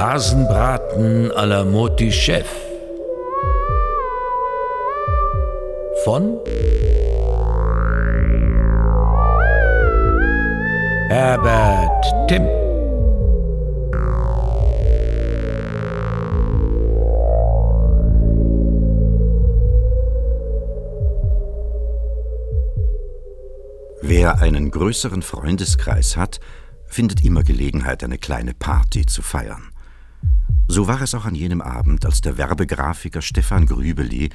Hasenbraten à la Moti Chef. Von Herbert Timm. Wer einen größeren Freundeskreis hat, findet immer Gelegenheit, eine kleine Party zu feiern. So war es auch an jenem Abend, als der Werbegrafiker Stefan Grübeli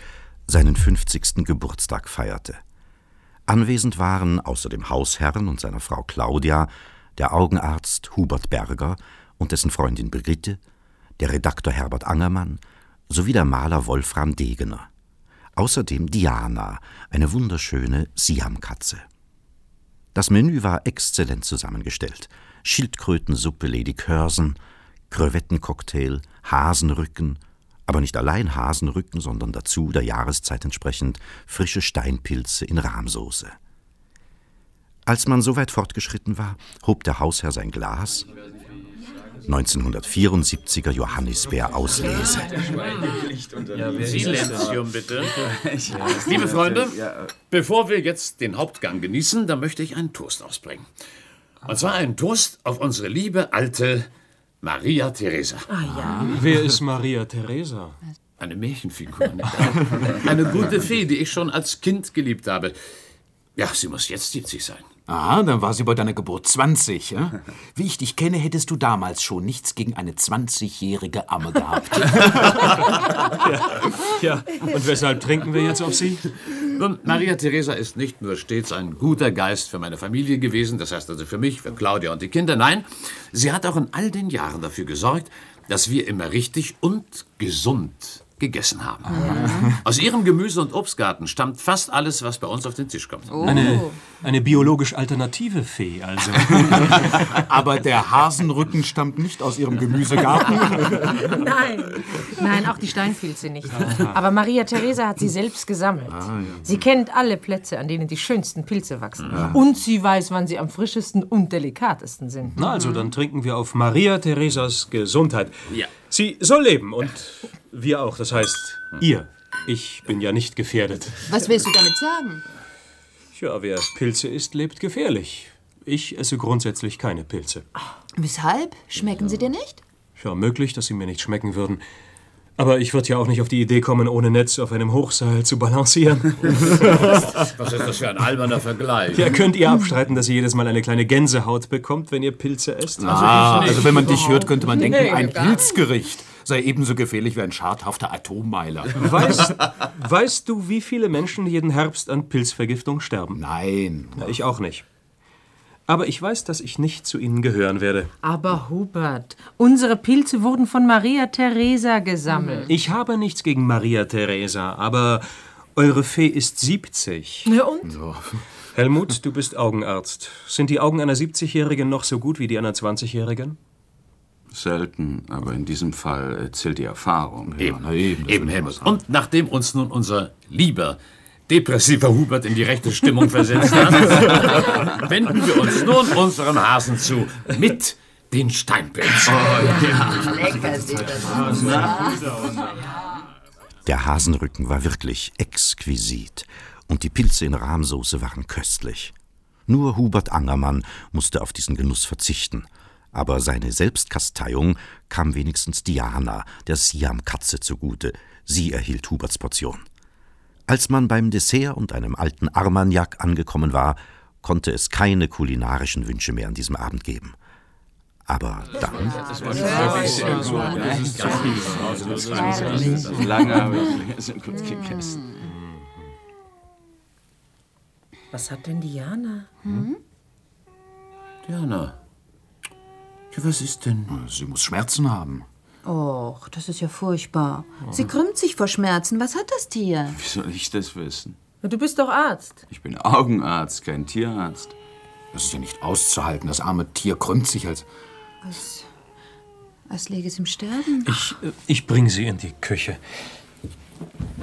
seinen 50. Geburtstag feierte. Anwesend waren außer dem Hausherrn und seiner Frau Claudia der Augenarzt Hubert Berger und dessen Freundin Brigitte, der Redaktor Herbert Angermann sowie der Maler Wolfram Degener. Außerdem Diana, eine wunderschöne Siamkatze. Das Menü war exzellent zusammengestellt. Schildkrötensuppe Lady Curzon, Krevettencocktail, Hasenrücken, aber nicht allein Hasenrücken, sondern dazu der Jahreszeit entsprechend frische Steinpilze in Rahmsoße. Als man so weit fortgeschritten war, hob der Hausherr sein Glas. 1974er Johannisbeer-Auslese. Silenzium, bitte. Liebe Freunde, bevor wir jetzt den Hauptgang genießen, da möchte ich einen Toast ausbringen. Und zwar einen Toast auf unsere liebe alte Maria Theresa. Wer ist Maria Theresa? Eine Märchenfigur. nicht wahr? Eine gute Fee, die ich schon als Kind geliebt habe. Ja, sie muss jetzt 70 sein. Aha, dann war sie bei deiner Geburt 20, ja? Wie ich dich kenne, hättest du damals schon nichts gegen eine 20-jährige Amme gehabt. Ja, und weshalb trinken wir jetzt auf sie? Nun, Maria Theresa ist nicht nur stets ein guter Geist für meine Familie gewesen, das heißt also für mich, für Claudia und die Kinder, nein, sie hat auch in all den Jahren dafür gesorgt, dass wir immer richtig und gesund gegessen haben. Aus ihrem Gemüse- und Obstgarten stammt fast alles, was bei uns auf den Tisch kommt. Eine, eine biologisch alternative Fee, also. Aber der Hasenrücken stammt nicht aus ihrem Gemüsegarten. Nein, nein, auch die Steinpilze nicht. Aber Maria Theresa hat sie selbst gesammelt. Sie kennt alle Plätze, an denen die schönsten Pilze wachsen. Und sie weiß, wann sie am frischesten und delikatesten sind. Na also, dann trinken wir auf Maria Theresas Gesundheit. Ja. Sie soll leben und wir auch, das heißt ihr. Ich bin ja nicht gefährdet. Was willst du damit sagen? Ja, wer Pilze isst, lebt gefährlich. Ich esse grundsätzlich keine Pilze. Weshalb? Schmecken sie dir nicht? Ja, möglich, dass sie mir nicht schmecken würden. Aber ich würde ja auch nicht auf die Idee kommen, ohne Netz auf einem Hochseil zu balancieren. Was ist das für ein alberner Vergleich? Ja, könnt ihr abstreiten, dass ihr jedes Mal eine kleine Gänsehaut bekommt, wenn ihr Pilze esst? Ah, also wenn man dich hört, könnte man denken, ein Pilzgericht sei ebenso gefährlich wie ein schadhafter Atommeiler. Weißt, weißt du, wie viele Menschen jeden Herbst an Pilzvergiftung sterben? Nein. Na, ich auch nicht. Aber ich weiß, dass ich nicht zu ihnen gehören werde. Aber Hubert, unsere Pilze wurden von Maria Theresa gesammelt. Ich habe nichts gegen Maria Theresa, aber eure Fee ist 70. Ja, und? Helmut, du bist Augenarzt. Sind die Augen einer 70-Jährigen noch so gut wie die einer 20-Jährigen? Selten, aber in diesem Fall äh, zählt die Erfahrung. Eben, na eben, eben Helmut. Und nachdem uns nun unser lieber, depressiver Hubert in die rechte Stimmung versetzt hat, wenden wir uns nun unserem Hasen zu mit den Steinpilzen. Lecker sieht das aus. Der Hasenrücken war wirklich exquisit und die Pilze in Rahmsoße waren köstlich. Nur Hubert Angermann musste auf diesen Genuss verzichten. Aber seine Selbstkasteiung kam wenigstens Diana, der Siam-Katze, zugute. Sie erhielt Huberts Portion. Als man beim Dessert und einem alten Armagnac angekommen war, konnte es keine kulinarischen Wünsche mehr an diesem Abend geben. Aber dann. Was hat denn Diana? Diana, ja, was ist denn? Sie muss Schmerzen haben. Och, das ist ja furchtbar. Sie krümmt sich vor Schmerzen. Was hat das Tier? Wie soll ich das wissen? Du bist doch Arzt. Ich bin Augenarzt, kein Tierarzt. Das ist ja nicht auszuhalten. Das arme Tier krümmt sich als... Als, als läge es im Sterben. Ich, ich bringe sie in die Küche.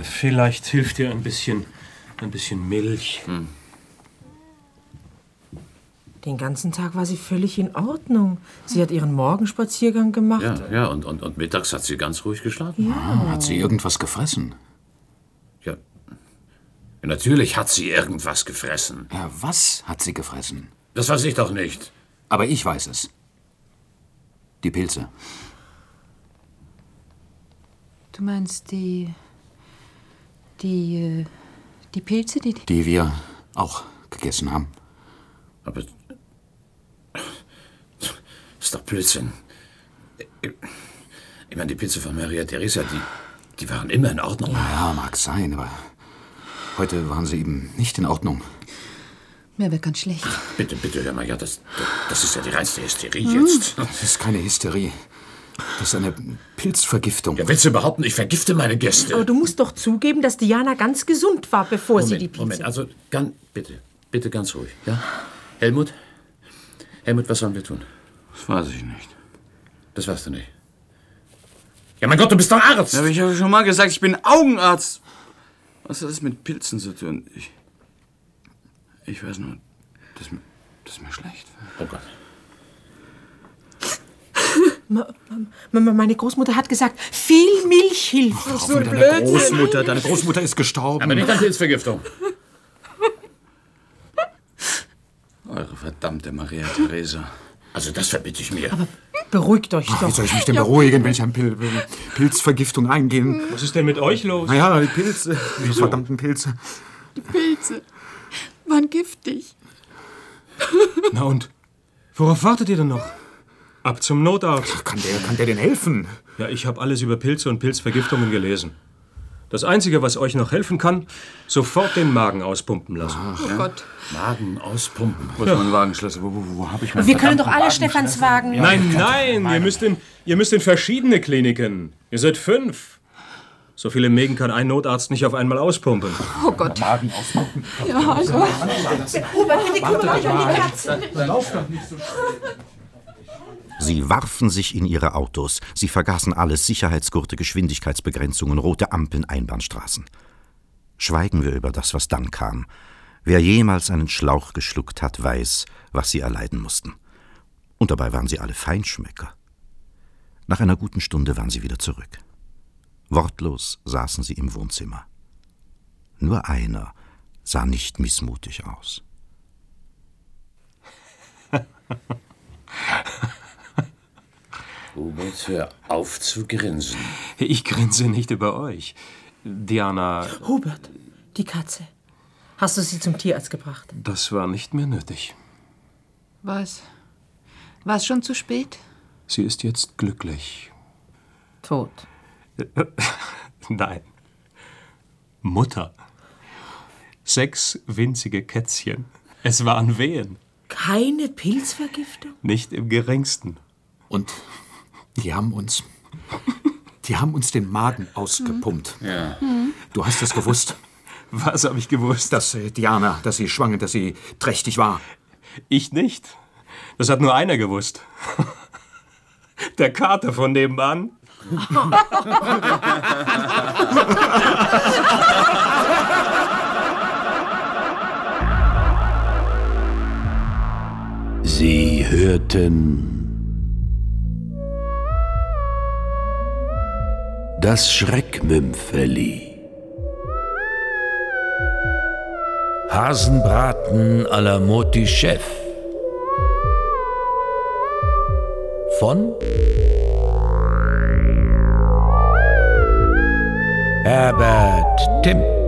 Vielleicht hilft dir ein bisschen, ein bisschen Milch. Den ganzen Tag war sie völlig in Ordnung. Sie hat ihren Morgenspaziergang gemacht. Ja, ja, und, und, und mittags hat sie ganz ruhig geschlafen. Hat sie irgendwas gefressen? Ja. ja. Natürlich hat sie irgendwas gefressen. Ja, was hat sie gefressen? Das weiß ich doch nicht. Aber ich weiß es. Die Pilze. Du meinst die. die. äh, die Pilze, die. Die wir auch gegessen haben. Aber. Das ist doch Blödsinn. Ich meine, die Pilze von Maria Theresa, die, die waren immer in Ordnung. Ja, mag sein, aber heute waren sie eben nicht in Ordnung. Mir wird ganz schlecht. Bitte, bitte, hör mal, ja, das, das ist ja die reinste Hysterie jetzt. Das ist keine Hysterie. Das ist eine Pilzvergiftung. Ja, willst du behaupten, ich vergifte meine Gäste? Aber du musst doch zugeben, dass Diana ganz gesund war, bevor sie die Moment, Pilze... Moment, also, ganz, bitte, bitte ganz ruhig, ja? Helmut? Helmut, was sollen wir tun? Das weiß ich nicht. Das weißt du nicht. Ja, mein Gott, du bist doch Arzt! Ja, aber ich habe schon mal gesagt, ich bin Augenarzt. Was hat das mit Pilzen zu tun? Ich, ich weiß nur, dass mir, dass mir schlecht wird. Oh Gott. Meine Großmutter hat gesagt, viel Milch hilft. Auch wieder deine Großmutter. Deine Großmutter ist gestorben. Aber nicht an Pilzvergiftung. Eure verdammte Maria Theresa. Also, das verbitte ich mir. Beruhigt euch Wie doch. soll ich mich denn beruhigen, wenn ich an Pil Pilzvergiftung eingehe? Was ist denn mit euch los? Naja, die Pilze. Die verdammten Pilze. Pilze. Waren giftig. Na und? Worauf wartet ihr denn noch? Ab zum Notarzt. Kann der, kann der denn helfen? Ja, ich habe alles über Pilze und Pilzvergiftungen gelesen. Das Einzige, was euch noch helfen kann, sofort den Magen auspumpen lassen. Oh Gott. Magen auspumpen. Wo ist mein Wagenschlüssel? Wo, wo, wo habe ich meinen Wir können doch alle? Stefans Wagen... Nein, nein, ihr müsst, in, ihr müsst in verschiedene Kliniken. Ihr seid fünf. So viele Mägen kann ein Notarzt nicht auf einmal auspumpen. Oh Gott. Ja, also. Hubert, bitte kümmere euch um die Katzen. Sie warfen sich in ihre Autos. Sie vergaßen alles: Sicherheitsgurte, Geschwindigkeitsbegrenzungen, rote Ampeln, Einbahnstraßen. Schweigen wir über das, was dann kam. Wer jemals einen Schlauch geschluckt hat, weiß, was sie erleiden mussten. Und dabei waren sie alle Feinschmecker. Nach einer guten Stunde waren sie wieder zurück. Wortlos saßen sie im Wohnzimmer. Nur einer sah nicht missmutig aus. Hubert, hör auf zu grinsen. Ich grinse nicht über euch. Diana, Hubert, die Katze. Hast du sie zum Tierarzt gebracht? das war nicht mehr nötig. Was? War es schon zu spät? Sie ist jetzt glücklich. Tot. Nein. Mutter. Sechs winzige Kätzchen. Es waren Wehen. Keine Pilzvergiftung? Nicht im geringsten. Und die haben uns. Die haben uns den Magen ausgepumpt. Ja. Du hast es gewusst, Was habe ich gewusst? dass äh, Diana, dass sie schwanger, dass sie trächtig war. Ich nicht. Das hat nur einer gewusst. Der Kater von nebenan. Sie hörten das Schreckmümpfeli. Hasenbraten à la Moti Chef. Von Herbert Timm.